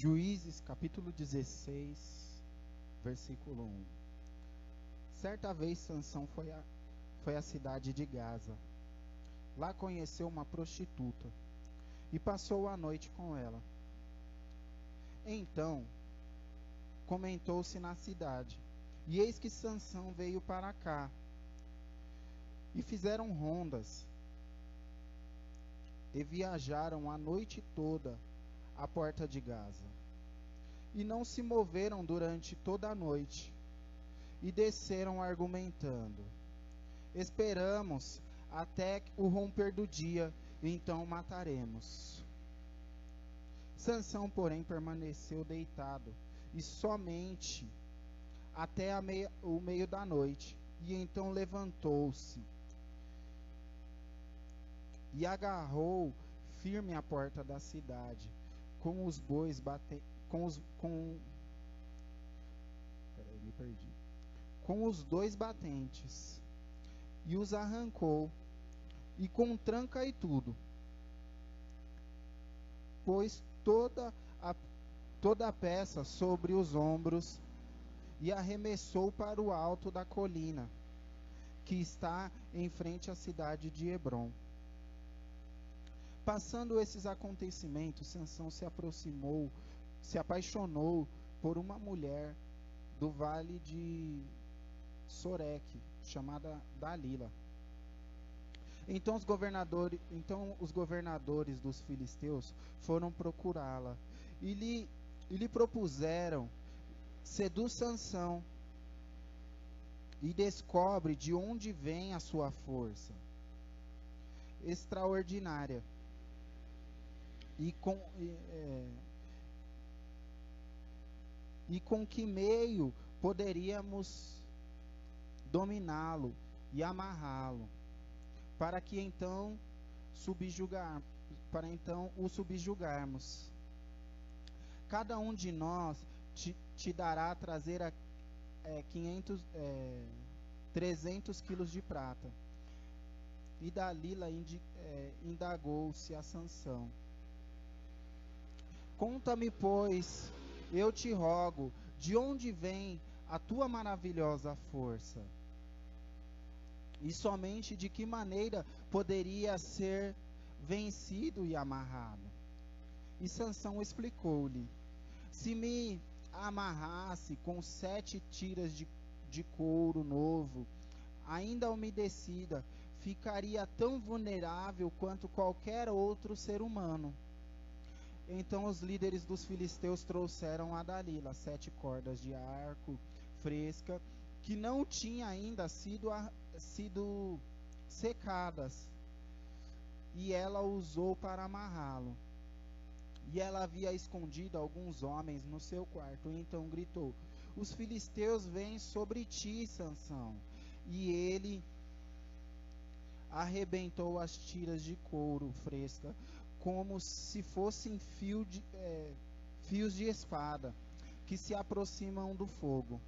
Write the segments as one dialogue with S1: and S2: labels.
S1: Juízes capítulo 16, versículo 1. Certa vez Sansão foi à, foi à cidade de Gaza. Lá conheceu uma prostituta e passou a noite com ela. Então comentou-se na cidade, e eis que Sansão veio para cá. E fizeram rondas e viajaram a noite toda à porta de Gaza. E não se moveram durante toda a noite. E desceram argumentando: Esperamos até o romper do dia, então mataremos. Sansão, porém, permaneceu deitado, e somente até meia, o meio da noite. E então levantou-se e agarrou firme a porta da cidade com os bois batendo, com os com Peraí, me perdi. Com os dois batentes e os arrancou e com tranca e tudo. Pois toda a toda a peça sobre os ombros e arremessou para o alto da colina que está em frente à cidade de Hebron. Passando esses acontecimentos, Sansão se aproximou, se apaixonou por uma mulher do vale de Soreque, chamada Dalila. Então os governadores, então os governadores dos filisteus foram procurá-la e lhe, e lhe propuseram seduz Sansão e descobre de onde vem a sua força extraordinária e com, é, e com que meio poderíamos dominá-lo e amarrá-lo, para que então subjugar, para então o subjugarmos. Cada um de nós te, te dará a trazer a, é, 500, é, 300 quilos de prata. E Dalila é, indagou-se a Sansão. Conta-me, pois, eu te rogo, de onde vem a tua maravilhosa força? E somente de que maneira poderia ser vencido e amarrado? E Sansão explicou-lhe: Se me amarrasse com sete tiras de, de couro novo, ainda umedecida, ficaria tão vulnerável quanto qualquer outro ser humano. Então os líderes dos filisteus trouxeram a Dalila sete cordas de arco fresca que não tinha ainda sido, sido secadas e ela usou para amarrá-lo. E ela havia escondido alguns homens no seu quarto. Então gritou: Os filisteus vêm sobre ti, Sansão. E ele arrebentou as tiras de couro fresca como se fossem fio de, é, fios de espada que se aproximam do fogo.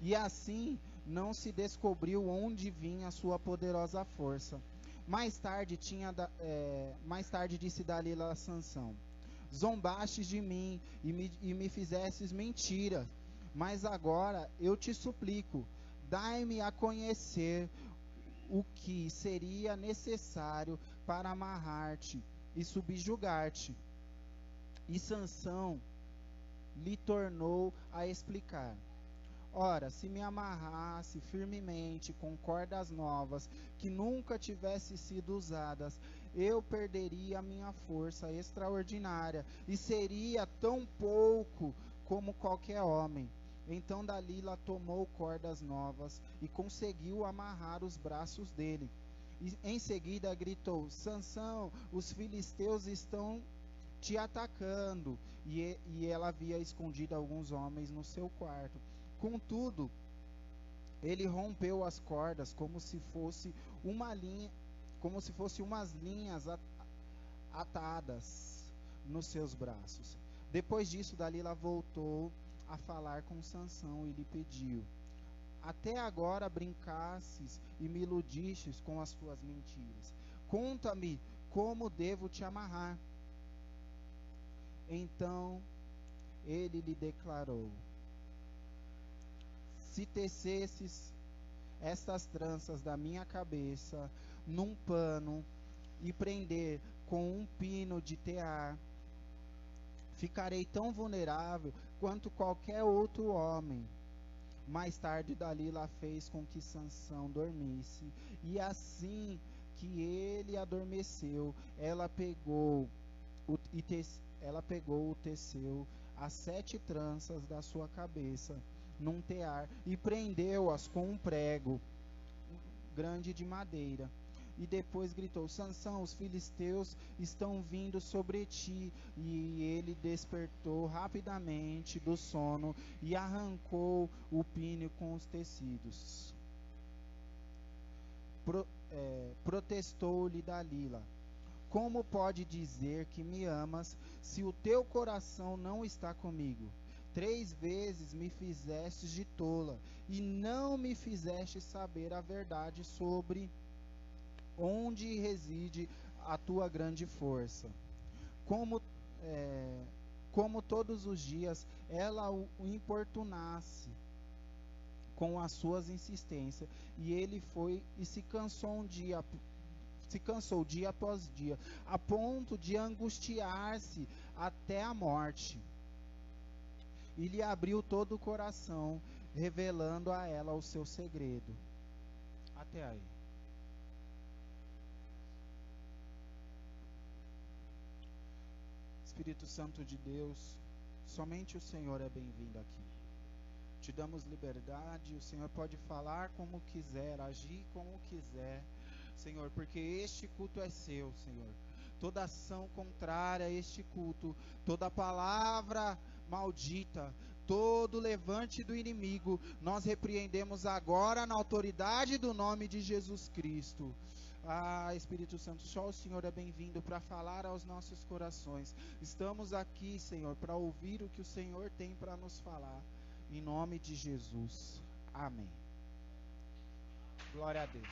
S1: E assim não se descobriu onde vinha a sua poderosa força. Mais tarde tinha é, mais tarde disse Dalila a Sansão: Zombastes de mim e me, e me fizestes mentira, mas agora eu te suplico, dai-me a conhecer o que seria necessário para amarrar-te e subjugar-te. E Sansão lhe tornou a explicar: Ora, se me amarrasse firmemente com cordas novas que nunca tivessem sido usadas, eu perderia a minha força extraordinária e seria tão pouco como qualquer homem. Então Dalila tomou cordas novas e conseguiu amarrar os braços dele. E em seguida gritou: Sansão, os filisteus estão te atacando. E, e ela havia escondido alguns homens no seu quarto. Contudo, ele rompeu as cordas como se fosse uma linha, como se fosse umas linhas atadas nos seus braços. Depois disso, Dalila voltou a falar com Sansão e lhe pediu: Até agora brincasses e me iludistes com as tuas mentiras. Conta-me como devo te amarrar. Então ele lhe declarou: Se tecesses estas tranças da minha cabeça num pano e prender com um pino de tear, ficarei tão vulnerável quanto qualquer outro homem. Mais tarde Dalila fez com que Sansão dormisse, e assim que ele adormeceu, ela pegou o, e te, ela pegou o teceu as sete tranças da sua cabeça num tear e prendeu-as com um prego grande de madeira. E depois gritou: Sansão, os filisteus estão vindo sobre ti. E ele despertou rapidamente do sono e arrancou o pino com os tecidos. Pro, é, Protestou-lhe Dalila: Como pode dizer que me amas se o teu coração não está comigo? Três vezes me fizestes de tola e não me fizeste saber a verdade sobre onde reside a tua grande força. Como, é, como todos os dias ela o importunasse com as suas insistências, e ele foi e se cansou um dia se cansou dia após dia, a ponto de angustiar-se até a morte. E lhe abriu todo o coração, revelando a ela o seu segredo. Até aí. Espírito Santo de Deus, somente o Senhor é bem-vindo aqui. Te damos liberdade, o Senhor pode falar como quiser, agir como quiser, Senhor, porque este culto é seu, Senhor. Toda ação contrária a este culto, toda palavra maldita, todo levante do inimigo, nós repreendemos agora na autoridade do nome de Jesus Cristo. Ah, Espírito Santo, só o Senhor é bem-vindo para falar aos nossos corações. Estamos aqui, Senhor, para ouvir o que o Senhor tem para nos falar. Em nome de Jesus. Amém. Glória a Deus.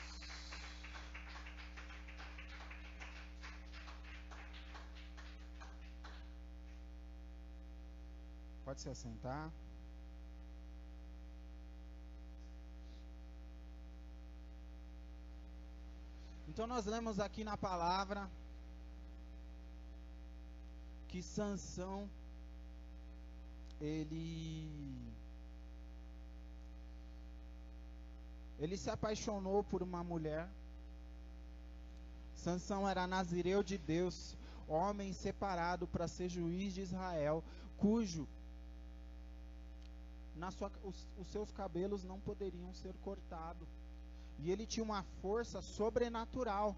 S1: Pode se assentar. Então nós lemos aqui na palavra que Sansão ele ele se apaixonou por uma mulher. Sansão era nazireu de Deus, homem separado para ser juiz de Israel, cujo na sua, os, os seus cabelos não poderiam ser cortados. E ele tinha uma força sobrenatural.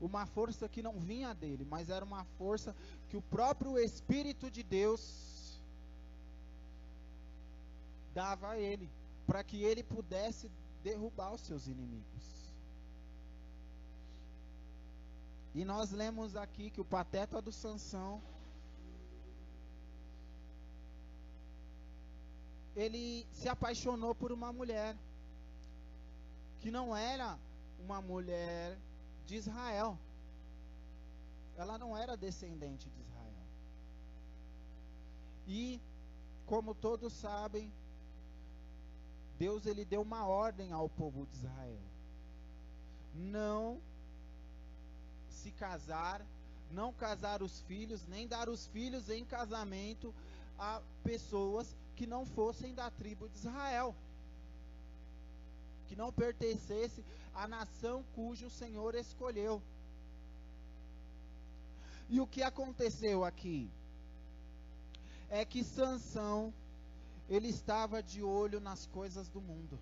S1: Uma força que não vinha dele, mas era uma força que o próprio Espírito de Deus dava a ele, para que ele pudesse derrubar os seus inimigos. E nós lemos aqui que o pateta do Sansão ele se apaixonou por uma mulher que não era uma mulher de Israel. Ela não era descendente de Israel. E, como todos sabem, Deus ele deu uma ordem ao povo de Israel: não se casar, não casar os filhos, nem dar os filhos em casamento a pessoas que não fossem da tribo de Israel que não pertencesse à nação cujo o Senhor escolheu. E o que aconteceu aqui? É que Sansão ele estava de olho nas coisas do mundo.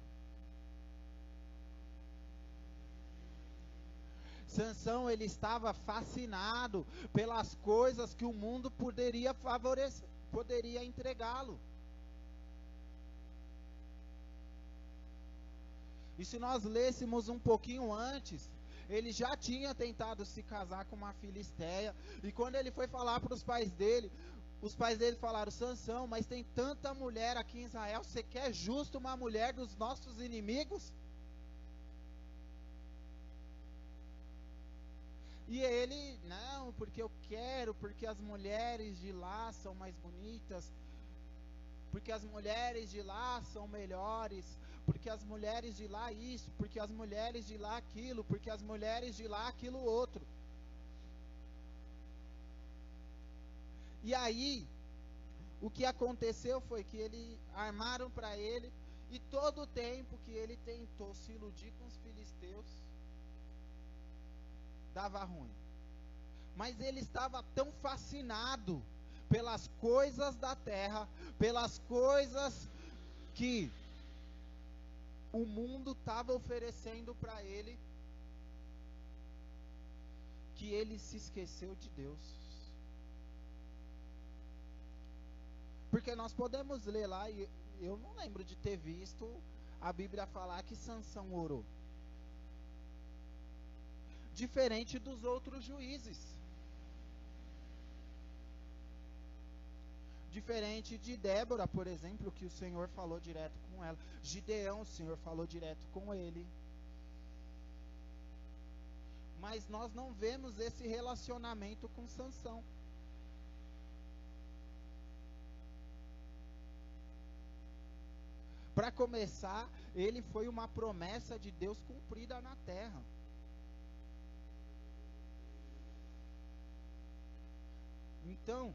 S1: Sansão ele estava fascinado pelas coisas que o mundo poderia favorecer, poderia entregá-lo. E se nós lêssemos um pouquinho antes, ele já tinha tentado se casar com uma filisteia. E quando ele foi falar para os pais dele, os pais dele falaram: Sansão, mas tem tanta mulher aqui em Israel, você quer justo uma mulher dos nossos inimigos? E ele, não, porque eu quero, porque as mulheres de lá são mais bonitas, porque as mulheres de lá são melhores, porque as mulheres de lá isso, porque as mulheres de lá aquilo, porque as mulheres de lá aquilo outro. E aí, o que aconteceu foi que ele armaram para ele e todo o tempo que ele tentou se iludir com os filisteus dava ruim. Mas ele estava tão fascinado pelas coisas da terra, pelas coisas que o mundo estava oferecendo para ele, que ele se esqueceu de Deus. Porque nós podemos ler lá, e eu não lembro de ter visto a Bíblia falar que Sansão orou. Diferente dos outros juízes. Diferente de Débora, por exemplo, que o Senhor falou direto com ela. Gideão, o Senhor falou direto com ele. Mas nós não vemos esse relacionamento com Sansão. Para começar, ele foi uma promessa de Deus cumprida na terra. Então,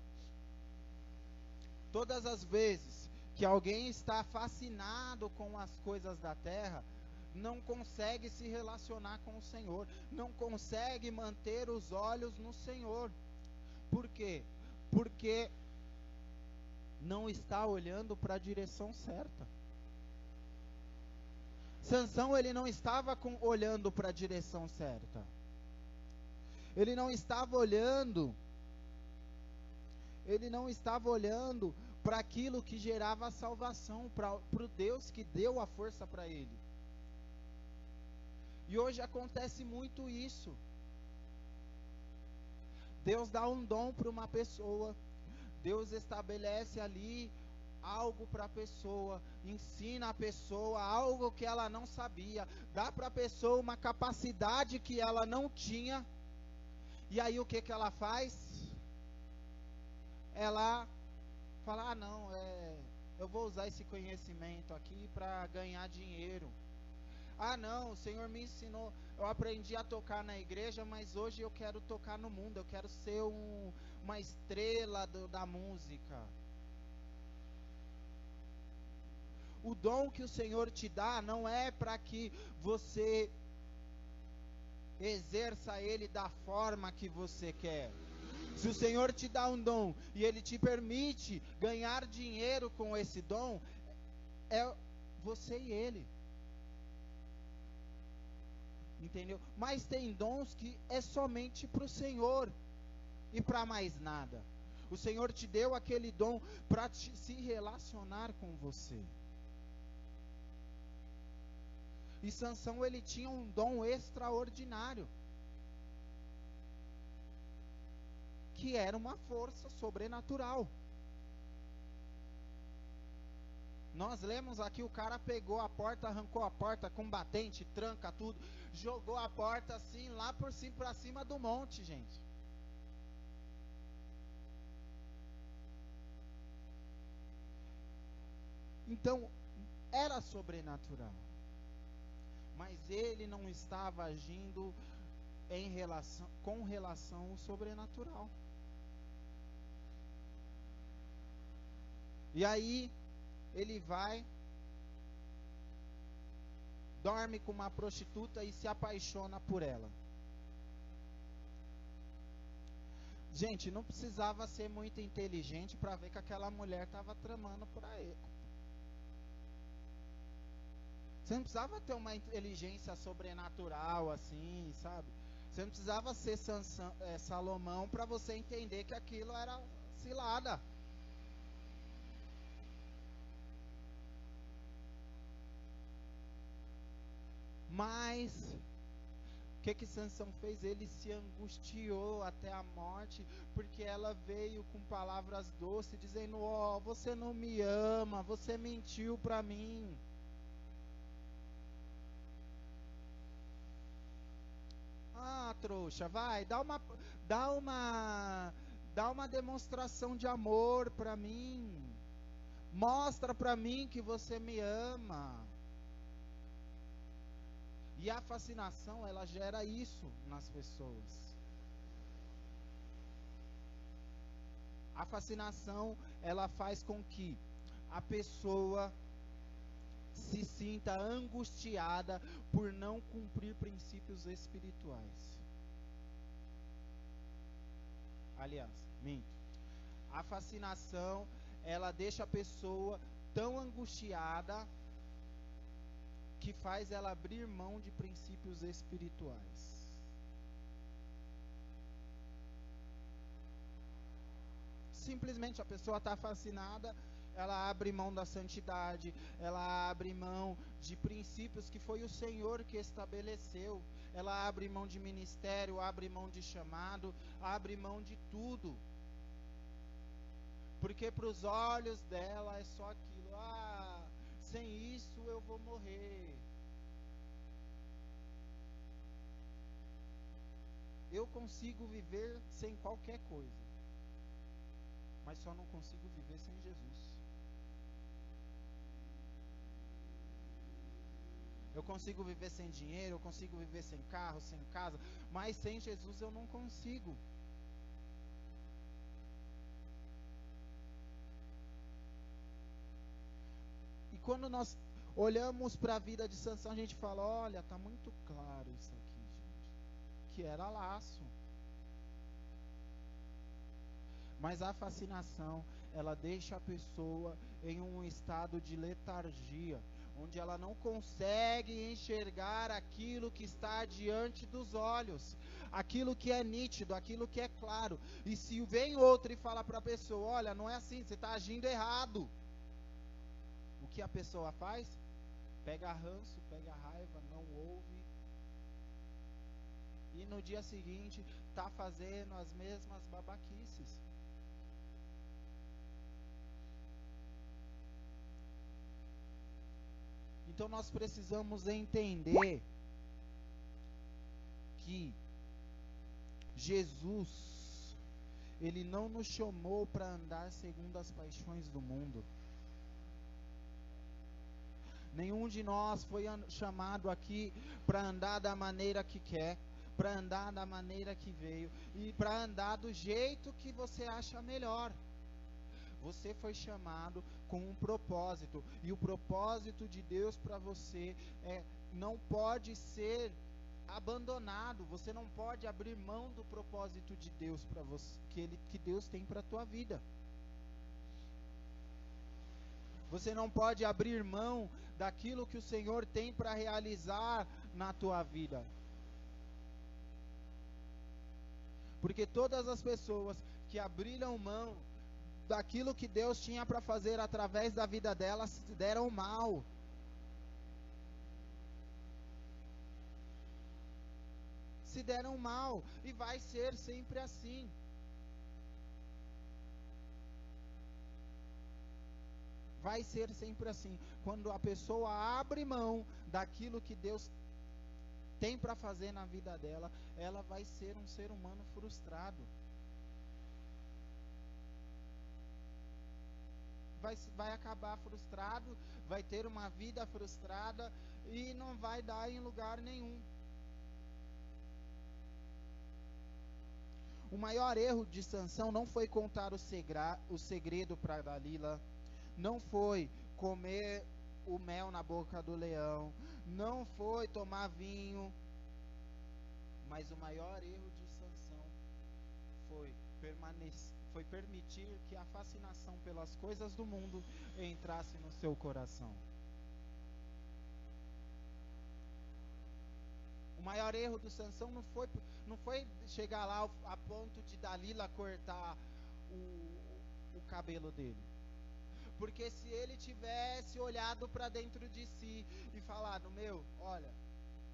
S1: Todas as vezes que alguém está fascinado com as coisas da terra, não consegue se relacionar com o Senhor, não consegue manter os olhos no Senhor. Por quê? Porque não está olhando para a direção certa. Sansão ele não estava com, olhando para a direção certa. Ele não estava olhando ele não estava olhando para aquilo que gerava salvação, para o Deus que deu a força para ele. E hoje acontece muito isso. Deus dá um dom para uma pessoa, Deus estabelece ali algo para a pessoa, ensina a pessoa algo que ela não sabia, dá para a pessoa uma capacidade que ela não tinha. E aí o que que ela faz? Ela fala: ah, não, é, eu vou usar esse conhecimento aqui para ganhar dinheiro. Ah, não, o Senhor me ensinou, eu aprendi a tocar na igreja, mas hoje eu quero tocar no mundo, eu quero ser um, uma estrela do, da música. O dom que o Senhor te dá não é para que você exerça ele da forma que você quer. Se o Senhor te dá um dom e ele te permite ganhar dinheiro com esse dom, é você e ele. Entendeu? Mas tem dons que é somente para o Senhor e para mais nada. O Senhor te deu aquele dom para se relacionar com você. E Sansão ele tinha um dom extraordinário. Que era uma força sobrenatural. Nós lemos aqui, o cara pegou a porta, arrancou a porta com batente, tranca tudo, jogou a porta assim, lá por cima, para cima do monte, gente. Então, era sobrenatural. Mas ele não estava agindo em relação, com relação ao sobrenatural. E aí ele vai, dorme com uma prostituta e se apaixona por ela. Gente, não precisava ser muito inteligente para ver que aquela mulher estava tramando para ele. Você não precisava ter uma inteligência sobrenatural assim, sabe? Você não precisava ser Sansão, é, Salomão para você entender que aquilo era cilada. Mas o que que Sansão fez? Ele se angustiou até a morte, porque ela veio com palavras doces, dizendo: "Ó, oh, você não me ama, você mentiu para mim". Ah, trouxa, vai, dá uma dá uma dá uma demonstração de amor para mim. Mostra para mim que você me ama. E a fascinação, ela gera isso nas pessoas. A fascinação, ela faz com que a pessoa se sinta angustiada por não cumprir princípios espirituais. Aliás, minto. A fascinação, ela deixa a pessoa tão angustiada que faz ela abrir mão de princípios espirituais. Simplesmente a pessoa está fascinada, ela abre mão da santidade, ela abre mão de princípios que foi o Senhor que estabeleceu. Ela abre mão de ministério, abre mão de chamado, abre mão de tudo. Porque para os olhos dela é só aquilo. Ah, sem isso eu vou morrer. Eu consigo viver sem qualquer coisa, mas só não consigo viver sem Jesus. Eu consigo viver sem dinheiro, eu consigo viver sem carro, sem casa, mas sem Jesus eu não consigo. Quando nós olhamos para a vida de Sansão, a gente fala: olha, tá muito claro isso aqui, gente. Que era laço. Mas a fascinação, ela deixa a pessoa em um estado de letargia onde ela não consegue enxergar aquilo que está diante dos olhos, aquilo que é nítido, aquilo que é claro. E se vem outro e fala para a pessoa: Olha, não é assim, você está agindo errado. Que a pessoa faz? Pega ranço, pega raiva, não ouve. E no dia seguinte está fazendo as mesmas babaquices. Então nós precisamos entender que Jesus, ele não nos chamou para andar segundo as paixões do mundo. Nenhum de nós foi chamado aqui para andar da maneira que quer, para andar da maneira que veio e para andar do jeito que você acha melhor. Você foi chamado com um propósito. E o propósito de Deus para você é, não pode ser abandonado. Você não pode abrir mão do propósito de Deus para você, que, ele, que Deus tem para tua vida. Você não pode abrir mão daquilo que o Senhor tem para realizar na tua vida. Porque todas as pessoas que abriram mão daquilo que Deus tinha para fazer através da vida delas deram mal. Se deram mal e vai ser sempre assim. Vai ser sempre assim. Quando a pessoa abre mão daquilo que Deus tem para fazer na vida dela, ela vai ser um ser humano frustrado. vai, vai acabar frustrado, vai ter uma vida frustrada e não vai dar em lugar nenhum. O maior erro de Sansão não foi contar o, segredo para Dalila, não foi comer o mel na boca do leão, não foi tomar vinho, mas o maior erro de Sansão foi permanecer foi permitir que a fascinação pelas coisas do mundo entrasse no seu coração. O maior erro do Sansão não foi, não foi chegar lá a ponto de Dalila cortar o, o cabelo dele. Porque se ele tivesse olhado para dentro de si e falado, meu, olha,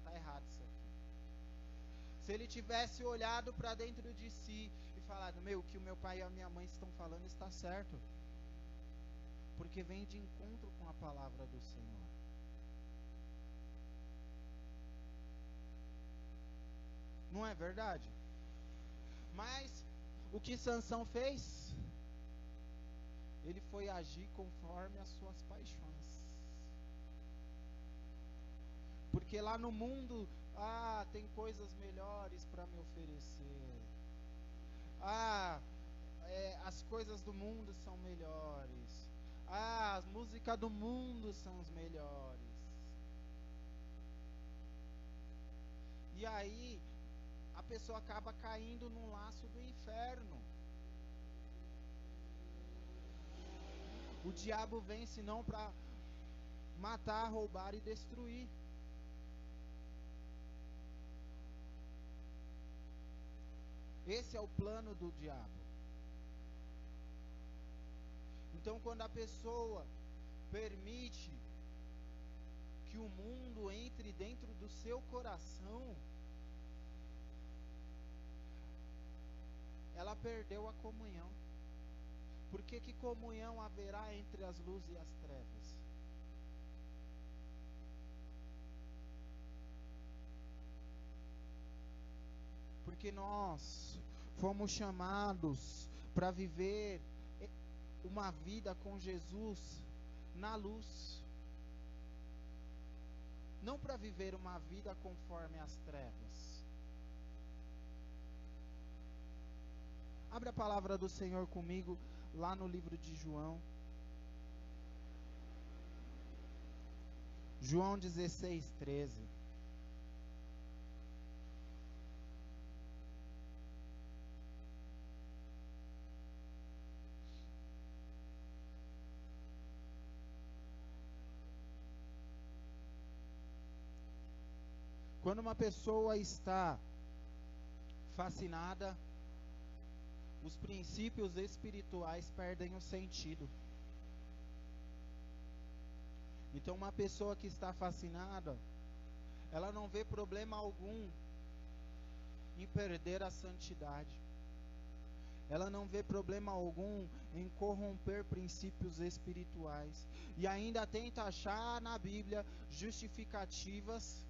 S1: tá errado isso aqui. Se ele tivesse olhado para dentro de si falado, meu, o que o meu pai e a minha mãe estão falando está certo. Porque vem de encontro com a palavra do Senhor. Não é verdade? Mas o que Sansão fez? Ele foi agir conforme as suas paixões. Porque lá no mundo, ah, tem coisas melhores para me oferecer. Ah, é, as coisas do mundo são melhores. Ah, as músicas do mundo são os melhores. E aí, a pessoa acaba caindo num laço do inferno. O diabo vem senão para matar, roubar e destruir. Esse é o plano do diabo. Então, quando a pessoa permite que o mundo entre dentro do seu coração, ela perdeu a comunhão. Porque que comunhão haverá entre as luzes e as trevas? Porque nós fomos chamados para viver uma vida com Jesus na luz. Não para viver uma vida conforme as trevas. Abre a palavra do Senhor comigo lá no livro de João. João 16, 13. Quando uma pessoa está fascinada, os princípios espirituais perdem o sentido. Então, uma pessoa que está fascinada, ela não vê problema algum em perder a santidade. Ela não vê problema algum em corromper princípios espirituais. E ainda tenta achar na Bíblia justificativas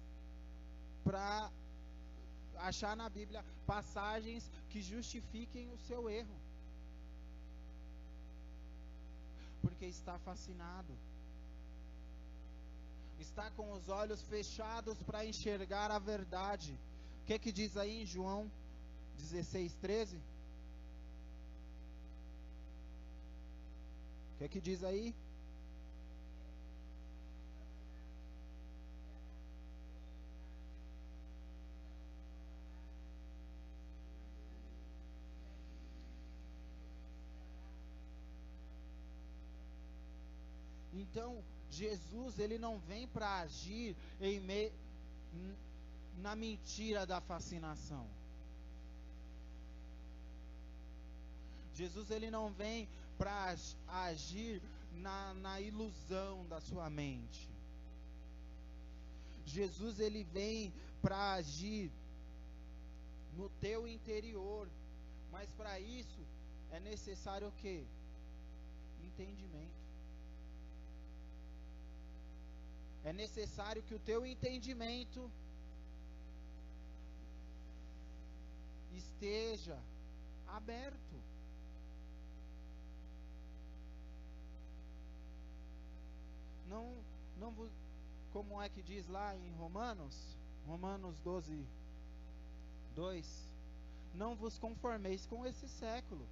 S1: para achar na Bíblia passagens que justifiquem o seu erro. Porque está fascinado. Está com os olhos fechados para enxergar a verdade. O que, que diz aí em João 16, 13? O que, que diz aí? Então, Jesus, ele não vem para agir em me, na mentira da fascinação. Jesus, ele não vem para agir na, na ilusão da sua mente. Jesus, ele vem para agir no teu interior. Mas para isso é necessário o quê? Entendimento. É necessário que o teu entendimento esteja aberto. Não, não como é que diz lá em Romanos, Romanos 12, 2, não vos conformeis com esse século,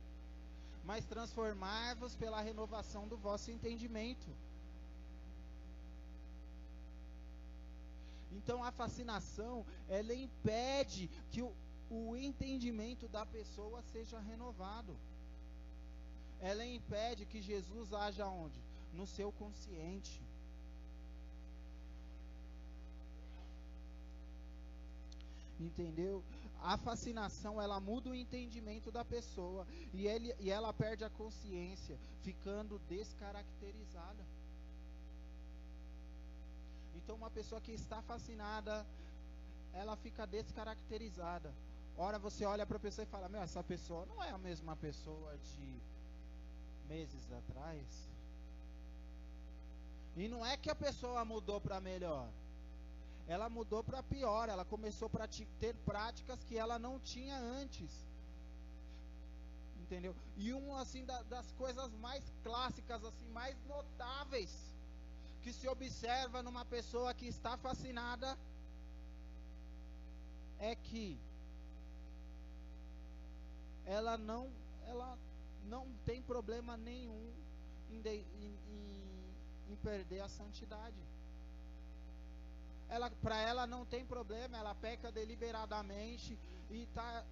S1: mas transformai-vos pela renovação do vosso entendimento Então a fascinação, ela impede que o, o entendimento da pessoa seja renovado. Ela impede que Jesus haja onde? No seu consciente. Entendeu? A fascinação, ela muda o entendimento da pessoa e, ele, e ela perde a consciência, ficando descaracterizada. Então, uma pessoa que está fascinada, ela fica descaracterizada. Ora, você olha para a pessoa e fala: Meu, essa pessoa não é a mesma pessoa de meses atrás. E não é que a pessoa mudou para melhor. ela mudou para pior, ela começou a ter práticas que ela não tinha antes. Entendeu? E uma assim da, das coisas mais clássicas, assim, mais notáveis que se observa numa pessoa que está fascinada é que ela não ela não tem problema nenhum em, de, em, em, em perder a santidade. Ela, para ela não tem problema, ela peca deliberadamente e tá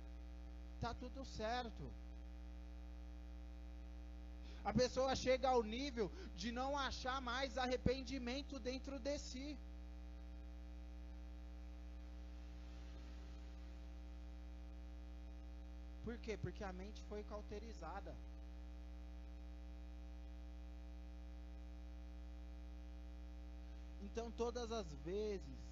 S1: tá tudo certo. A pessoa chega ao nível de não achar mais arrependimento dentro de si. Por quê? Porque a mente foi cauterizada. Então, todas as vezes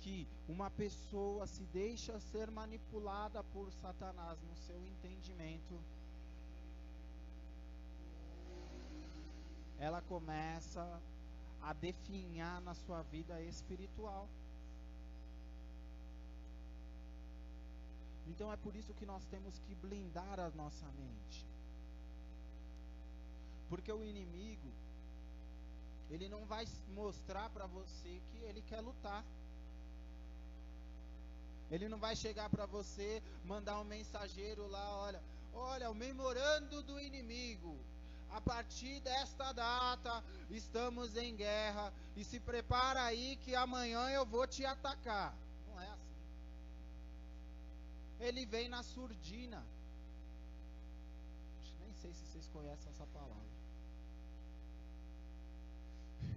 S1: que uma pessoa se deixa ser manipulada por Satanás no seu entendimento, ela começa a definhar na sua vida espiritual. Então é por isso que nós temos que blindar a nossa mente. Porque o inimigo, ele não vai mostrar para você que ele quer lutar. Ele não vai chegar para você, mandar um mensageiro lá, olha, olha, o memorando do inimigo. A partir desta data, estamos em guerra e se prepara aí que amanhã eu vou te atacar. Não é assim. Ele vem na surdina. Nem sei se vocês conhecem essa palavra.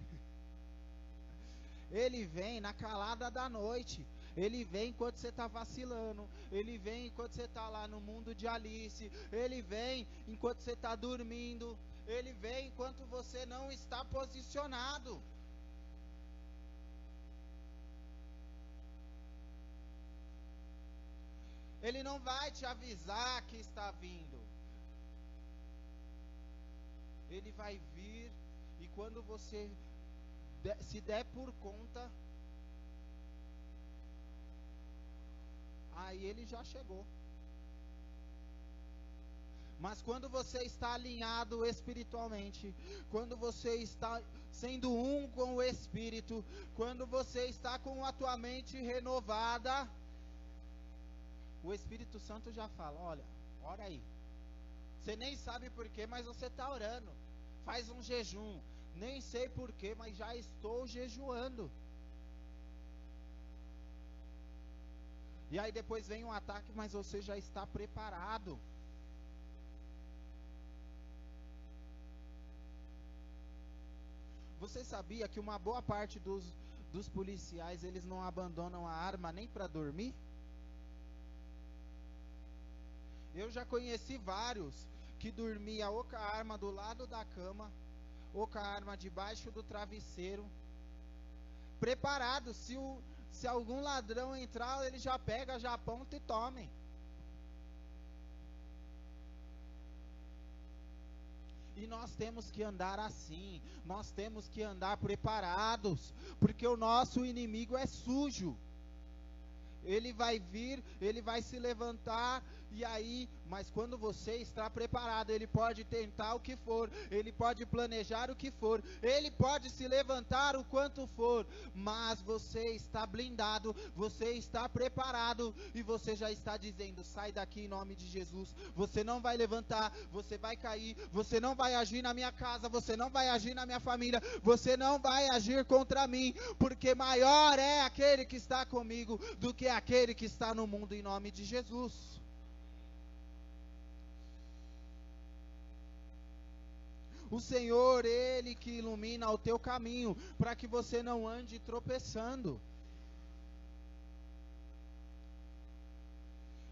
S1: Ele vem na calada da noite. Ele vem enquanto você está vacilando. Ele vem enquanto você está lá no mundo de Alice. Ele vem enquanto você está dormindo. Ele vem enquanto você não está posicionado. Ele não vai te avisar que está vindo. Ele vai vir e quando você se der por conta, aí ele já chegou. Mas quando você está alinhado espiritualmente, quando você está sendo um com o Espírito, quando você está com a tua mente renovada, o Espírito Santo já fala: olha, ora aí. Você nem sabe porquê, mas você está orando. Faz um jejum. Nem sei porquê, mas já estou jejuando. E aí depois vem um ataque, mas você já está preparado. Você sabia que uma boa parte dos, dos policiais eles não abandonam a arma nem para dormir? Eu já conheci vários que dormia ou com a arma do lado da cama, ou com a arma debaixo do travesseiro, preparado. Se, o, se algum ladrão entrar, ele já pega, já aponta e tome. E nós temos que andar assim, nós temos que andar preparados, porque o nosso inimigo é sujo. Ele vai vir, ele vai se levantar, e aí, mas quando você está preparado, ele pode tentar o que for, ele pode planejar o que for, ele pode se levantar o quanto for, mas você está blindado, você está preparado e você já está dizendo: sai daqui em nome de Jesus. Você não vai levantar, você vai cair, você não vai agir na minha casa, você não vai agir na minha família, você não vai agir contra mim, porque maior é aquele que está comigo do que aquele que está no mundo em nome de Jesus. O Senhor, Ele que ilumina o teu caminho, para que você não ande tropeçando.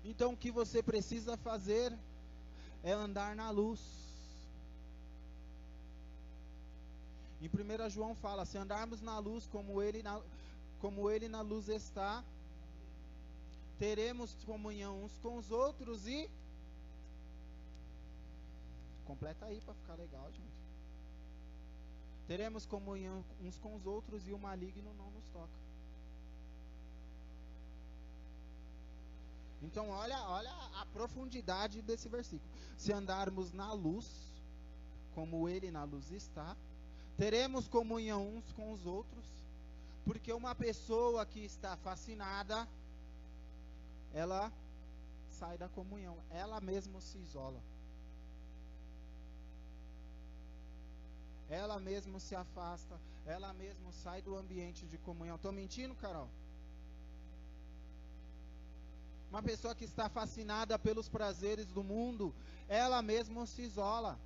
S1: Então o que você precisa fazer é andar na luz. Em 1 João fala: se andarmos na luz como ele na, como ele na luz está, teremos comunhão uns com os outros e Completa aí para ficar legal, gente. Teremos comunhão uns com os outros e o maligno não nos toca. Então, olha, olha a profundidade desse versículo. Se andarmos na luz, como ele na luz está, teremos comunhão uns com os outros, porque uma pessoa que está fascinada, ela sai da comunhão, ela mesma se isola. Ela mesma se afasta, ela mesma sai do ambiente de comunhão. Estou mentindo, Carol? Uma pessoa que está fascinada pelos prazeres do mundo, ela mesma se isola.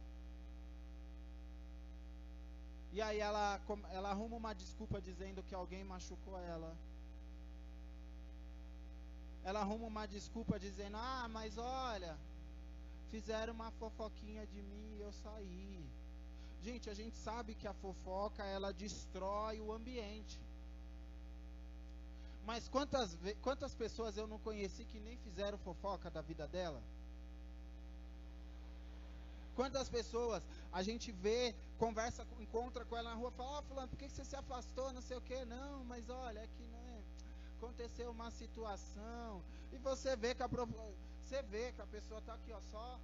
S1: E aí ela, ela arruma uma desculpa dizendo que alguém machucou ela. Ela arruma uma desculpa dizendo: Ah, mas olha, fizeram uma fofoquinha de mim e eu saí. Gente, a gente sabe que a fofoca ela destrói o ambiente. Mas quantas, quantas pessoas eu não conheci que nem fizeram fofoca da vida dela? Quantas pessoas a gente vê, conversa, encontra com ela na rua, fala, ó oh, fulano, por que você se afastou, não sei o que, não, mas olha, é que né, aconteceu uma situação, e você vê que a você vê que a pessoa está aqui, ó, só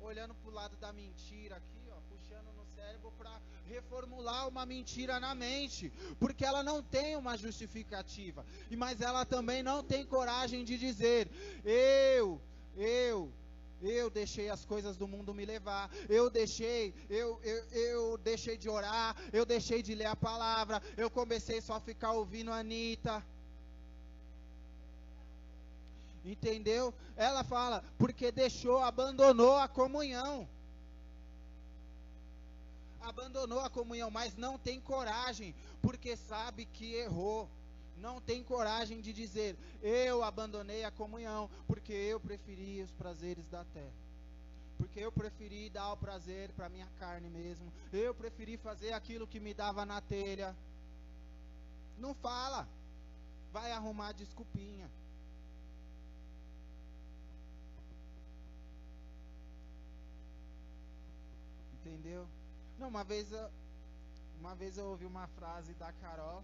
S1: olhando para o lado da mentira aqui, ó, puxando no cérebro para reformular uma mentira na mente, porque ela não tem uma justificativa, mas ela também não tem coragem de dizer, eu, eu eu deixei as coisas do mundo me levar. Eu deixei, eu, eu, eu deixei de orar. Eu deixei de ler a palavra. Eu comecei só a ficar ouvindo a Anitta. Entendeu? Ela fala, porque deixou, abandonou a comunhão. Abandonou a comunhão, mas não tem coragem, porque sabe que errou não tem coragem de dizer: Eu abandonei a comunhão, porque eu preferi os prazeres da terra. Porque eu preferi dar o prazer para minha carne mesmo. Eu preferi fazer aquilo que me dava na telha. Não fala. Vai arrumar desculpinha. Entendeu? Não, uma vez uma vez eu ouvi uma frase da Carol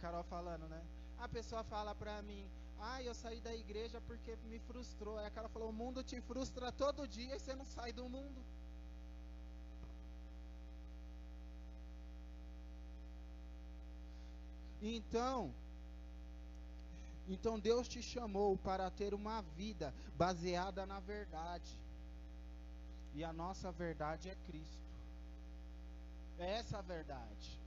S1: Carol falando, né? A pessoa fala pra mim, ah, eu saí da igreja porque me frustrou. Aí a Carol falou, o mundo te frustra todo dia e você não sai do mundo. Então, então Deus te chamou para ter uma vida baseada na verdade. E a nossa verdade é Cristo. É essa a verdade.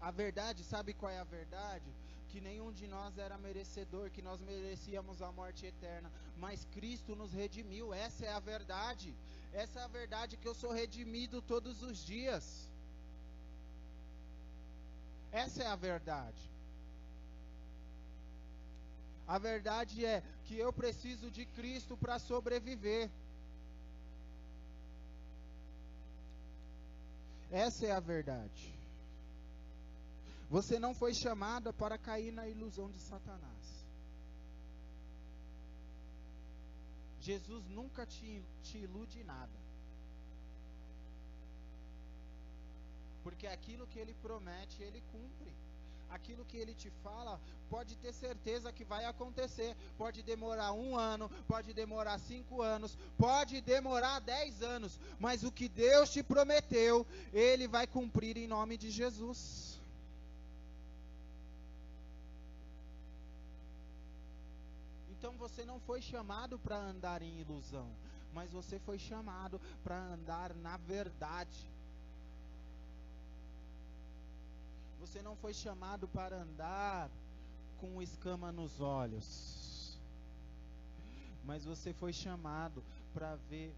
S1: A verdade, sabe qual é a verdade? Que nenhum de nós era merecedor, que nós merecíamos a morte eterna, mas Cristo nos redimiu. Essa é a verdade. Essa é a verdade que eu sou redimido todos os dias. Essa é a verdade. A verdade é que eu preciso de Cristo para sobreviver. Essa é a verdade. Você não foi chamada para cair na ilusão de Satanás. Jesus nunca te, te ilude nada. Porque aquilo que ele promete, ele cumpre. Aquilo que ele te fala, pode ter certeza que vai acontecer. Pode demorar um ano, pode demorar cinco anos, pode demorar dez anos. Mas o que Deus te prometeu, ele vai cumprir em nome de Jesus. Então você não foi chamado para andar em ilusão, mas você foi chamado para andar na verdade. Você não foi chamado para andar com escama nos olhos, mas você foi chamado para ver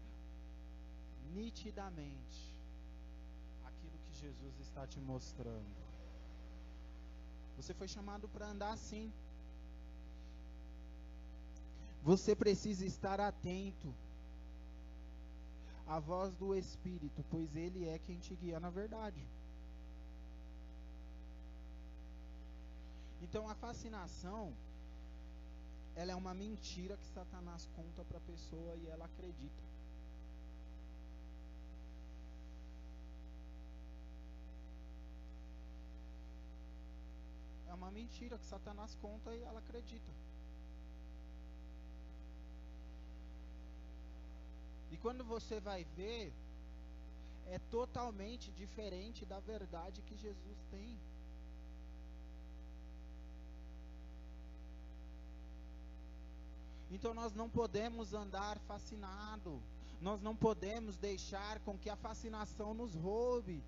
S1: nitidamente aquilo que Jesus está te mostrando. Você foi chamado para andar assim. Você precisa estar atento à voz do Espírito, pois Ele é quem te guia na verdade. Então a fascinação ela é uma mentira que Satanás conta para a pessoa e ela acredita. É uma mentira que Satanás conta e ela acredita. E quando você vai ver, é totalmente diferente da verdade que Jesus tem. Então nós não podemos andar fascinado. Nós não podemos deixar com que a fascinação nos roube.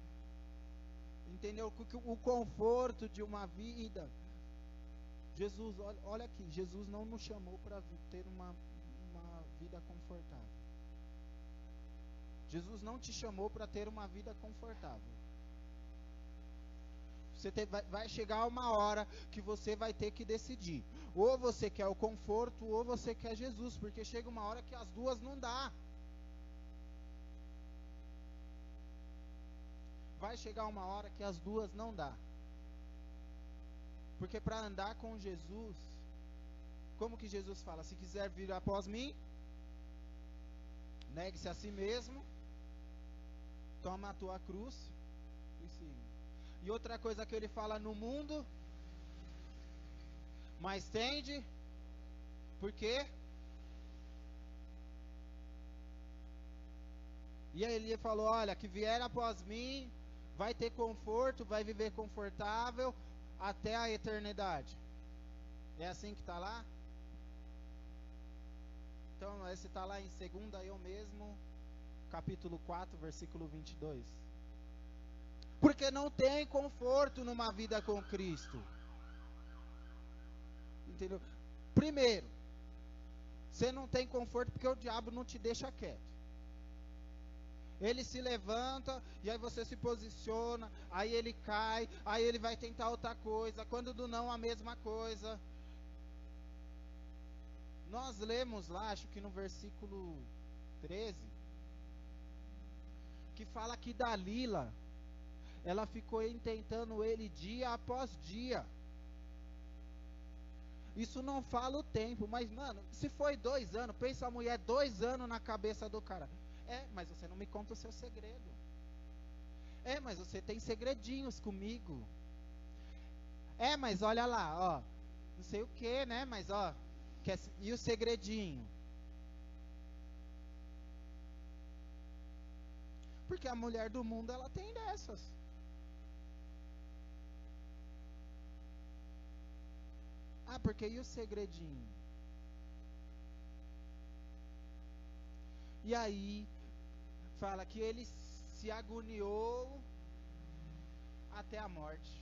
S1: Entendeu? O conforto de uma vida. Jesus, olha, olha aqui, Jesus não nos chamou para ter uma, uma vida confortável. Jesus não te chamou para ter uma vida confortável. Você te, vai, vai chegar uma hora que você vai ter que decidir. Ou você quer o conforto, ou você quer Jesus. Porque chega uma hora que as duas não dá. Vai chegar uma hora que as duas não dá. Porque para andar com Jesus, como que Jesus fala? Se quiser vir após mim, negue-se a si mesmo, toma a tua cruz e siga. E outra coisa que ele fala no mundo, mas tende, por quê? E aí ele falou: Olha, que vier após mim, vai ter conforto, vai viver confortável até a eternidade. É assim que está lá? Então, esse está lá em 2 eu mesmo, capítulo 4, versículo 22. Porque não tem conforto numa vida com Cristo. Entendeu? Primeiro, você não tem conforto porque o diabo não te deixa quieto. Ele se levanta e aí você se posiciona, aí ele cai, aí ele vai tentar outra coisa, quando do não a mesma coisa. Nós lemos lá, acho que no versículo 13, que fala que Dalila, ela ficou intentando ele dia após dia. Isso não fala o tempo, mas, mano, se foi dois anos, pensa a mulher dois anos na cabeça do cara. É, mas você não me conta o seu segredo. É, mas você tem segredinhos comigo. É, mas olha lá, ó. Não sei o que, né? Mas ó. Quer, e o segredinho? Porque a mulher do mundo ela tem dessas. Ah, porque e o segredinho? E aí fala que ele se agoniou até a morte.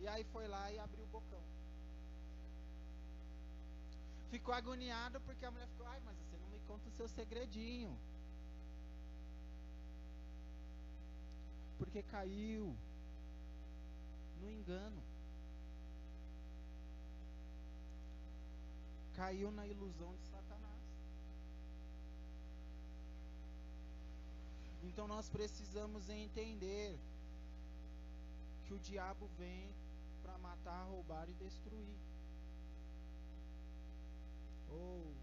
S1: E aí foi lá e abriu o bocão. Ficou agoniado porque a mulher ficou, ai, mas você não me conta o seu segredinho. Porque caiu no engano. Caiu na ilusão de Então nós precisamos entender que o diabo vem para matar, roubar e destruir. Ou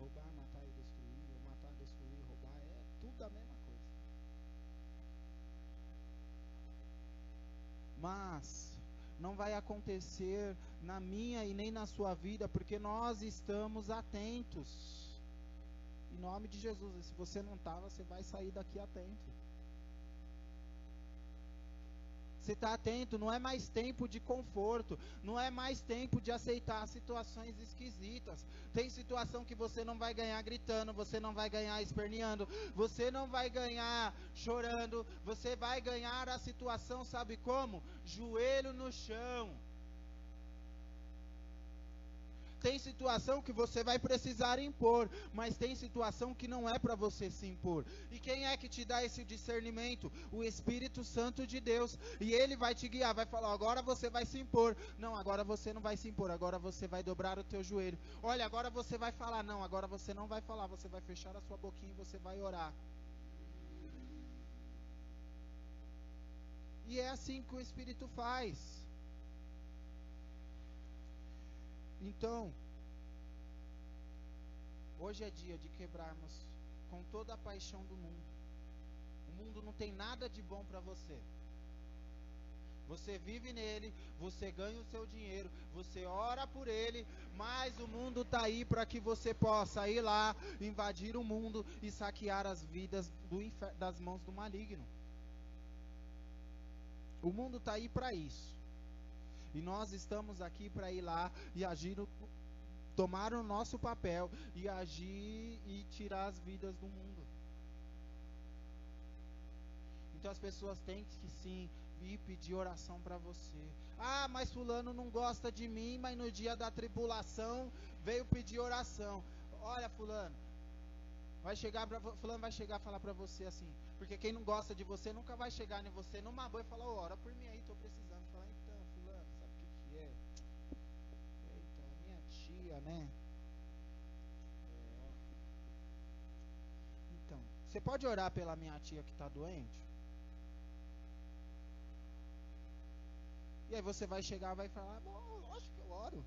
S1: roubar, matar e destruir, ou matar, destruir, roubar, é tudo a mesma coisa. Mas não vai acontecer na minha e nem na sua vida, porque nós estamos atentos. Em nome de Jesus. E se você não estava, você vai sair daqui atento. Você está atento, não é mais tempo de conforto, não é mais tempo de aceitar situações esquisitas. Tem situação que você não vai ganhar gritando, você não vai ganhar esperneando, você não vai ganhar chorando, você vai ganhar a situação, sabe como? Joelho no chão tem situação que você vai precisar impor, mas tem situação que não é para você se impor. E quem é que te dá esse discernimento? O Espírito Santo de Deus. E ele vai te guiar, vai falar: agora você vai se impor. Não, agora você não vai se impor, agora você vai dobrar o teu joelho. Olha, agora você vai falar. Não, agora você não vai falar, você vai fechar a sua boquinha e você vai orar. E é assim que o Espírito faz. Então, hoje é dia de quebrarmos com toda a paixão do mundo. O mundo não tem nada de bom para você. Você vive nele, você ganha o seu dinheiro, você ora por ele, mas o mundo está aí para que você possa ir lá, invadir o mundo e saquear as vidas das mãos do maligno. O mundo está aí para isso. E nós estamos aqui para ir lá e agir, tomar o nosso papel e agir e tirar as vidas do mundo. Então as pessoas têm que sim vir pedir oração para você. Ah, mas fulano não gosta de mim, mas no dia da tribulação veio pedir oração. Olha, fulano, vai chegar pra, fulano vai chegar a falar para você assim, porque quem não gosta de você nunca vai chegar em você numa boa e falar, ora por mim aí, tô precisando. Falar, então, fulano, sabe o que que é? Eita, tia, né? Então, você pode orar pela minha tia que está doente? E aí você vai chegar vai falar, bom, lógico que eu oro.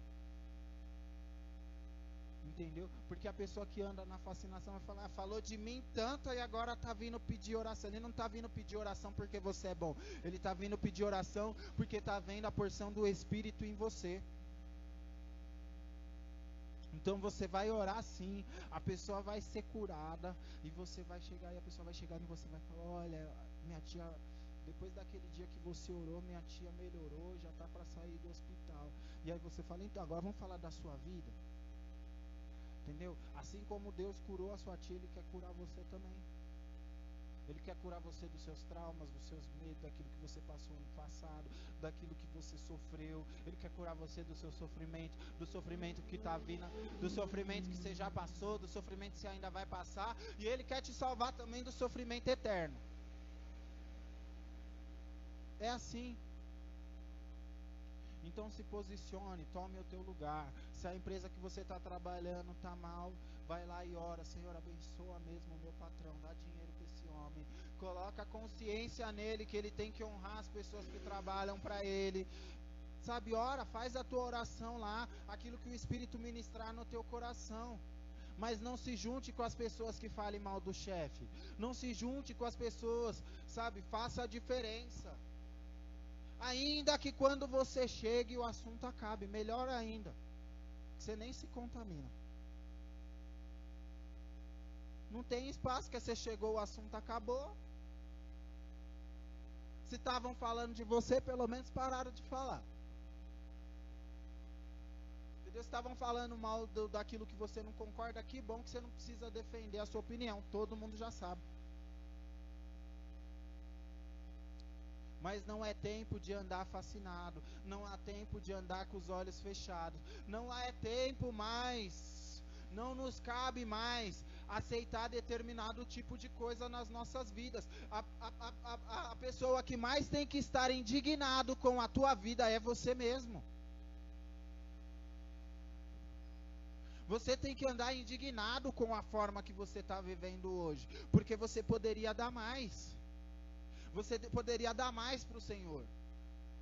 S1: Entendeu? Porque a pessoa que anda na fascinação vai falar, ah, falou de mim tanto e agora está vindo pedir oração. Ele não está vindo pedir oração porque você é bom. Ele está vindo pedir oração porque está vendo a porção do Espírito em você. Então você vai orar sim, a pessoa vai ser curada e você vai chegar e a pessoa vai chegar e você vai falar, olha, minha tia depois daquele dia que você orou, minha tia melhorou, já está para sair do hospital. E aí você fala, então agora vamos falar da sua vida. Entendeu? Assim como Deus curou a sua tia, Ele quer curar você também. Ele quer curar você dos seus traumas, dos seus medos, daquilo que você passou no passado, daquilo que você sofreu. Ele quer curar você do seu sofrimento, do sofrimento que está vindo, do sofrimento que você já passou, do sofrimento que você ainda vai passar. E Ele quer te salvar também do sofrimento eterno. É assim. Então se posicione, tome o teu lugar. Se a empresa que você está trabalhando está mal, vai lá e ora, Senhor, abençoa mesmo o meu patrão, dá dinheiro homem. Coloca consciência nele que ele tem que honrar as pessoas que trabalham para ele. Sabe, ora, faz a tua oração lá, aquilo que o Espírito ministrar no teu coração mas não se junte com as pessoas que falem mal do chefe. Não se junte com as pessoas, sabe? Faça a diferença. Ainda que quando você chegue o assunto acabe, melhor ainda. Você nem se contamina. Não tem espaço que você chegou, o assunto acabou. Se estavam falando de você, pelo menos pararam de falar. Se estavam falando mal do, daquilo que você não concorda, que bom que você não precisa defender a sua opinião. Todo mundo já sabe. Mas não é tempo de andar fascinado, não há tempo de andar com os olhos fechados, não há tempo mais, não nos cabe mais aceitar determinado tipo de coisa nas nossas vidas. A, a, a, a, pessoa que mais tem que estar indignado com a tua vida é você mesmo. Você tem que andar indignado com a forma que você está vivendo hoje, porque você poderia dar mais você poderia dar mais para o Senhor.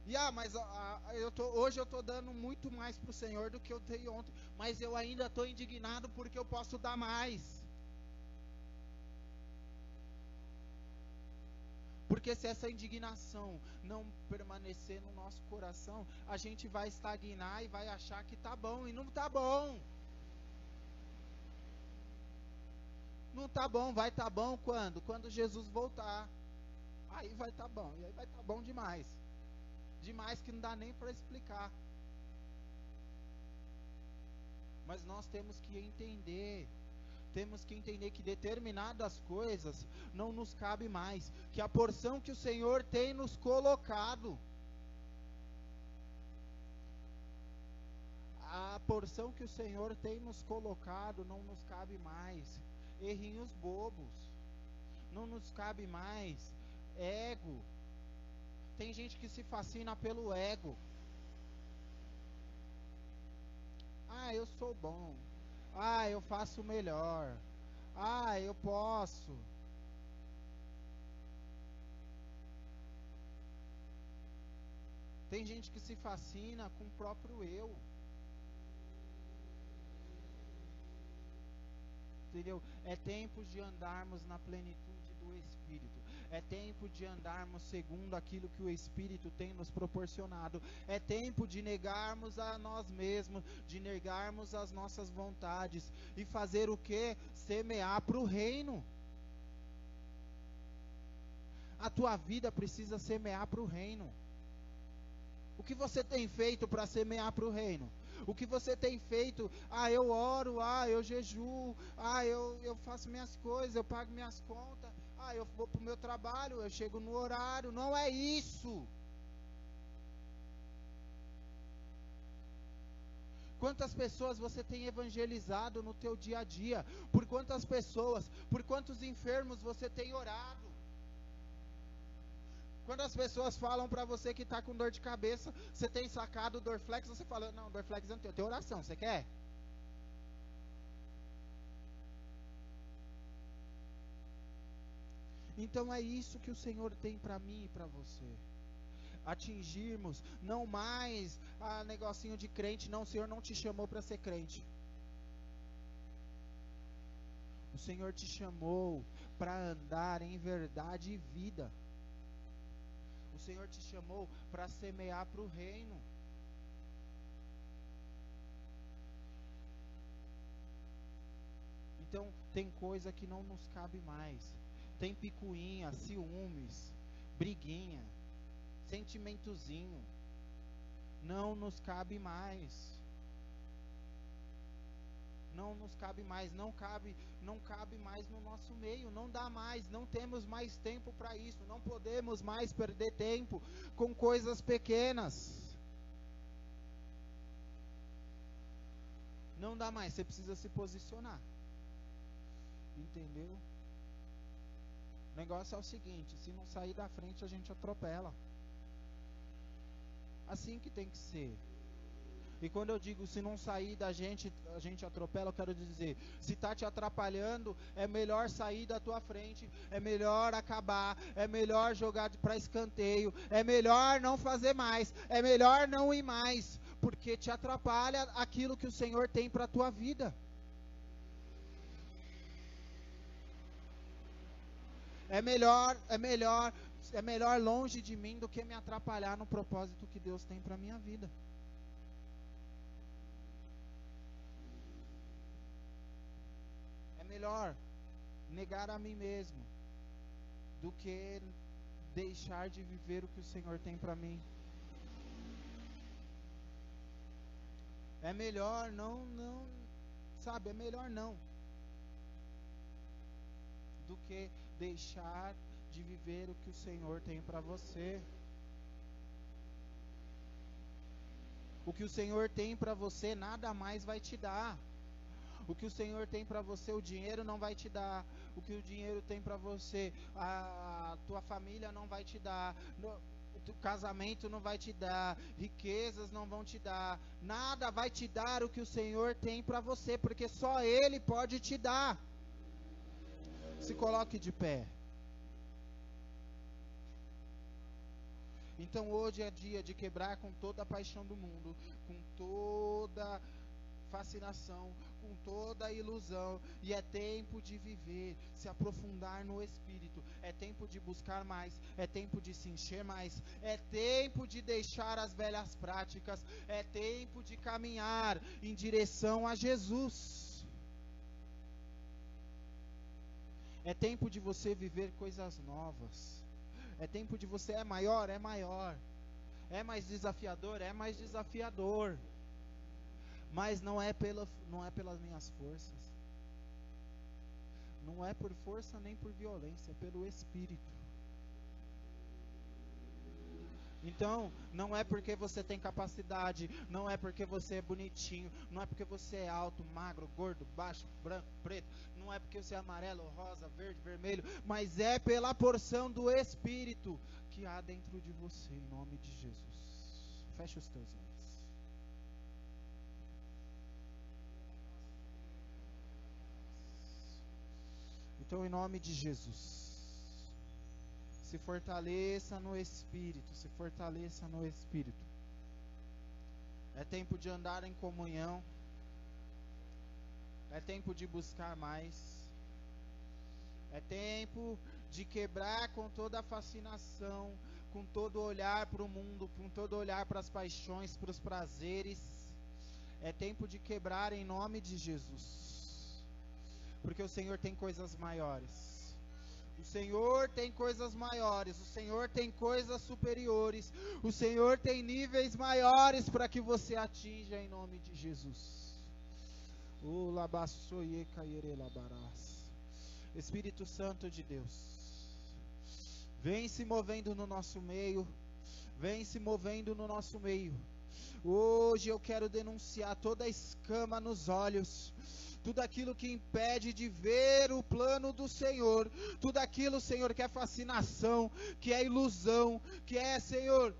S1: E ah, mas ah, eu tô, hoje eu estou dando muito mais para o Senhor do que eu dei ontem, mas eu ainda estou indignado porque eu posso dar mais. Porque se essa indignação não permanecer no nosso coração, a gente vai estagnar e vai achar que tá bom e não tá bom. Não tá bom, vai tá bom quando? Quando Jesus voltar aí vai tá bom. E aí vai tá bom demais. Demais que não dá nem para explicar. Mas nós temos que entender temos que entender que determinadas coisas não nos cabe mais, que a porção que o Senhor tem nos colocado, a porção que o Senhor tem nos colocado não nos cabe mais. Errinhos bobos, não nos cabe mais ego. Tem gente que se fascina pelo ego. Ah, eu sou bom. Ah, eu faço melhor. Ah, eu posso. Tem gente que se fascina com o próprio eu. Entendeu? É tempo de andarmos na plenitude do Espírito É tempo de andarmos segundo aquilo que o Espírito tem nos proporcionado. É tempo de negarmos a nós mesmos, de negarmos as nossas vontades e fazer o que? Semear para o reino. A tua vida precisa semear para o reino. O que você tem feito para semear para o reino? O que você tem feito? Ah, eu oro, ah, eu jejuo, ah, eu, eu faço minhas coisas, eu pago minhas contas, ah, eu vou para o meu trabalho, eu chego no horário. Não é isso. Quantas pessoas você tem evangelizado no teu dia a dia? Por quantas pessoas? Por quantos enfermos você tem orado? Quando as pessoas falam para você que está com dor de cabeça, você tem sacado o Dorflex, você fala, não, Dorflex não tem, eu tenho oração, você quer? Então é isso que o Senhor tem para mim e para você. Atingirmos não mais a negocinho de crente, não, o Senhor não te chamou para ser crente. O Senhor te chamou para andar em verdade e vida. O Senhor te chamou para semear para o reino. Então, tem coisa que não nos cabe mais. Tem picuinha, ciúmes, briguinha, sentimentozinho. Não nos cabe mais não nos cabe mais, não cabe, não cabe mais no nosso meio, não dá mais, não temos mais tempo para isso, não podemos mais perder tempo com coisas pequenas. Não dá mais, você precisa se posicionar. Entendeu? O negócio é o seguinte, se não sair da frente a gente atropela. Assim que tem que ser. E quando eu digo se não sair da gente, a gente atropela, eu quero dizer, se está te atrapalhando, é melhor sair da tua frente, é melhor acabar, é melhor jogar para escanteio, é melhor não fazer mais, é melhor não ir mais, porque te atrapalha aquilo que o Senhor tem para tua vida. É melhor, é melhor, é melhor longe de mim do que me atrapalhar no propósito que Deus tem para minha vida. melhor negar a mim mesmo do que deixar de viver o que o Senhor tem para mim. É melhor não, não, sabe, é melhor não do que deixar de viver o que o Senhor tem para você. O que o Senhor tem para você, nada mais vai te dar. O que o Senhor tem para você, o dinheiro não vai te dar. O que o dinheiro tem para você, a, tua família não vai te dar. O casamento não vai te dar, riquezas não vão te dar, nada vai te dar o que o Senhor tem para você, porque só Ele pode te dar. Se coloque de pé. Então hoje é dia de quebrar com toda a paixão do mundo, com toda fascinação, com toda a ilusão. E é tempo de viver, se aprofundar no Espírito. É tempo de buscar mais. É tempo de se encher mais. É tempo de deixar as velhas práticas. É tempo de caminhar em direção a Jesus. É tempo de você viver coisas novas. É tempo de você é maior, é maior. É mais desafiador, é mais desafiador mas não é, pela, não é pelas minhas forças. Não é por força nem por violência, é pelo Espírito. Então, não é porque você tem capacidade, não é porque você é bonitinho, não é porque você é alto, magro, gordo, baixo, branco, preto, não é porque você é amarelo, rosa, verde, vermelho, mas é pela porção do Espírito que há dentro de você, em nome de Jesus. Feche os teus olhos. Então, em nome de Jesus, se fortaleça no Espírito, se fortaleça no Espírito. É tempo de andar em comunhão, é tempo de buscar mais, é tempo de quebrar com toda a fascinação, com todo olhar para o mundo, com todo olhar para as paixões, para os prazeres. É tempo de quebrar em nome de Jesus. Porque o Senhor tem coisas maiores. O Senhor tem coisas maiores, o Senhor tem coisas superiores, o Senhor tem níveis maiores para que você atinja em nome de Jesus. O Espírito Santo de Deus, vem se movendo no nosso meio, vem se movendo no nosso meio. Hoje eu quero denunciar toda escama nos olhos, tudo aquilo que impede de ver o plano do Senhor, tudo aquilo, Senhor, que é fascinação, que é ilusão, que é, Senhor,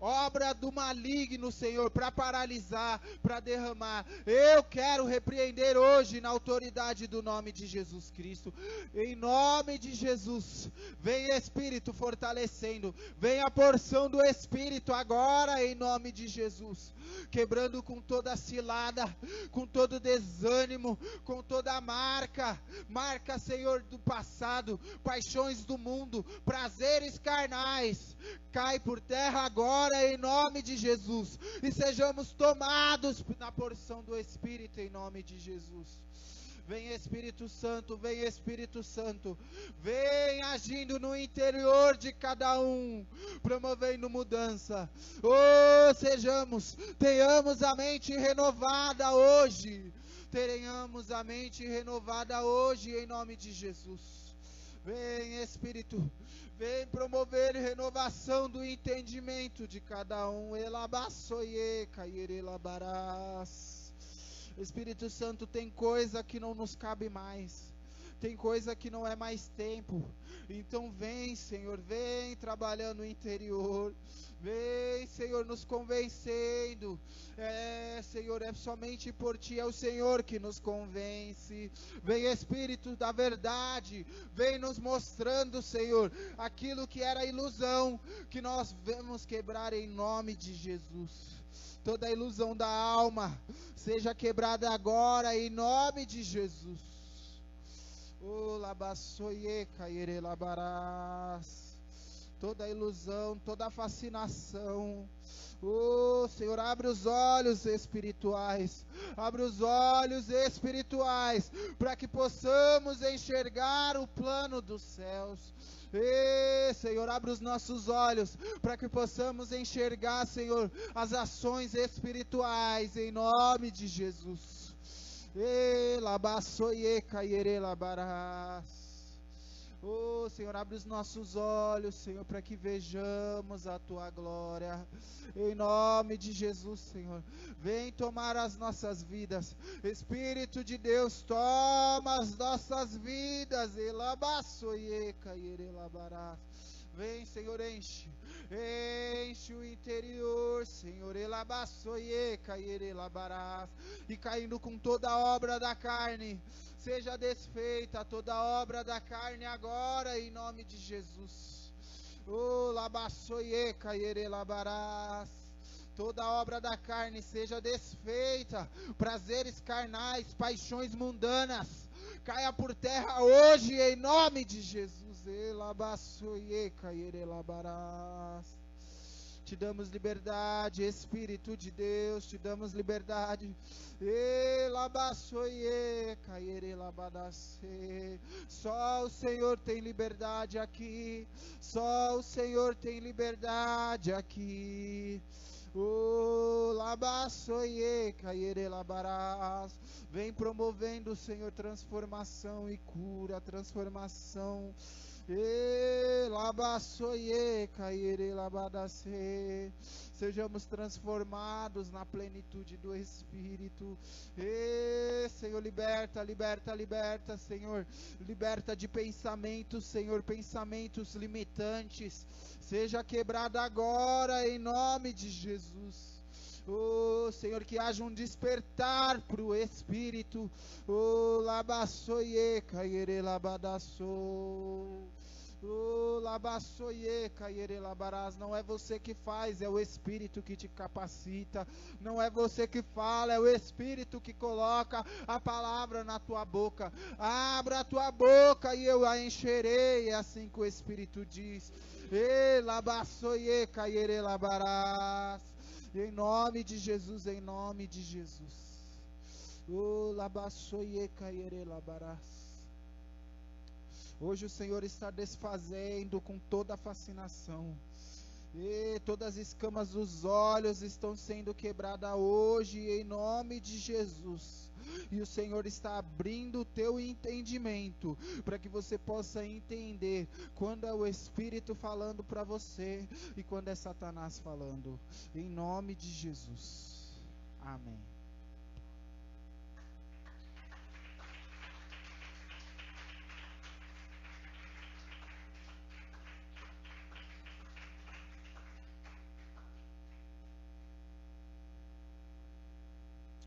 S1: obra do maligno, Senhor, para paralisar, para derramar. Eu quero repreender hoje na autoridade do nome de Jesus Cristo. Em nome de Jesus, vem Espírito fortalecendo, vem a porção do Espírito agora em nome de Jesus quebrando com toda cilada, com todo desânimo, com toda marca, marca, Senhor, do passado, paixões do mundo, prazeres carnais, cai por terra agora em nome de Jesus e sejamos tomados na porção do Espírito em nome de Jesus. Vem Espírito Santo, vem Espírito Santo, vem agindo no interior de cada um, promovendo mudança. Oh, sejamos, tenhamos a mente renovada hoje, tenhamos a mente renovada hoje em nome de Jesus. Vem Espírito, vem promover renovação do entendimento de cada um. Espírito Santo, tem coisa que não nos cabe mais. Tem coisa que não é mais tempo. Então vem, Senhor, vem trabalhando no interior. Vem, Senhor, nos convencendo. É, Senhor, é somente por Ti, é o Senhor que nos convence. Vem, Espírito da verdade, vem nos mostrando, Senhor, aquilo que era ilusão, que nós vamos quebrar em nome de Jesus toda ilusão da alma seja quebrada agora em nome de Jesus. Toda ilusão, toda fascinação. Oh, Senhor, abre os olhos espirituais, abre os olhos espirituais, para que possamos enxergar o plano dos céus, Ê, Senhor, abre os nossos olhos para que possamos enxergar, Senhor, as ações espirituais em nome de Jesus. Oh, Senhor, abre os nossos olhos, Senhor, para que vejamos a tua glória. Em nome de Jesus, Senhor. Vem tomar as nossas vidas. Espírito de Deus, toma as nossas vidas. Vem, Senhor, enche. Enche o interior, Senhor. E caindo com toda a obra da carne seja desfeita toda obra da carne agora, em nome de Jesus. Oh, labassoieca, labarás. Toda obra da carne seja desfeita, prazeres carnais, paixões mundanas, caia por terra hoje, em nome de Jesus. Te damos liberdade, Espírito de Deus, te damos liberdade. Só o Senhor tem liberdade aqui. Só o Senhor tem liberdade aqui. Oh, labaçoie, labarás. Vem promovendo, Senhor, transformação e cura, transformação Sejamos transformados na plenitude do Espírito. E, Senhor, liberta, liberta, liberta, Senhor. Liberta de pensamentos, Senhor, pensamentos limitantes. Seja quebrado agora em nome de Jesus. Oh, Senhor, que haja um despertar para o Espírito. Oh, labassoie, caire labadassou. Oh, Não é você que faz, é o Espírito que te capacita. Não é você que fala, é o Espírito que coloca a palavra na tua boca. Abra a tua boca e eu a encherei. É assim que o Espírito diz. Em nome de Jesus, em nome de Jesus. Oh, Hoje o Senhor está desfazendo com toda a fascinação. E todas as escamas dos olhos estão sendo quebradas hoje, em nome de Jesus. E o Senhor está abrindo o teu entendimento, para que você possa entender quando é o Espírito falando para você e quando é Satanás falando. Em nome de Jesus. Amém.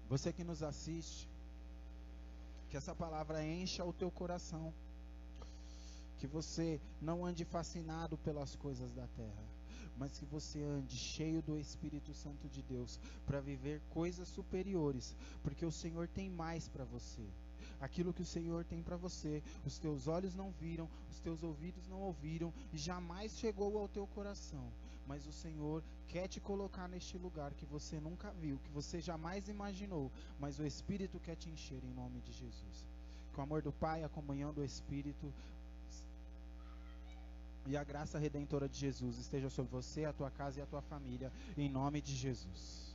S1: Você que nos assiste, que essa palavra encha o teu coração. Que você não ande fascinado pelas coisas da terra, mas que você ande cheio do Espírito Santo de Deus para viver coisas superiores, porque o Senhor tem mais para você. Aquilo que o Senhor tem para você, os teus olhos não viram, os teus ouvidos não ouviram e jamais chegou ao teu coração mas o Senhor quer te colocar neste lugar que você nunca viu, que você jamais imaginou, mas o Espírito quer te encher em nome de Jesus. Que o amor do Pai, a comunhão do Espírito e a graça redentora de Jesus esteja sobre você, a tua casa e a tua família, em nome de Jesus.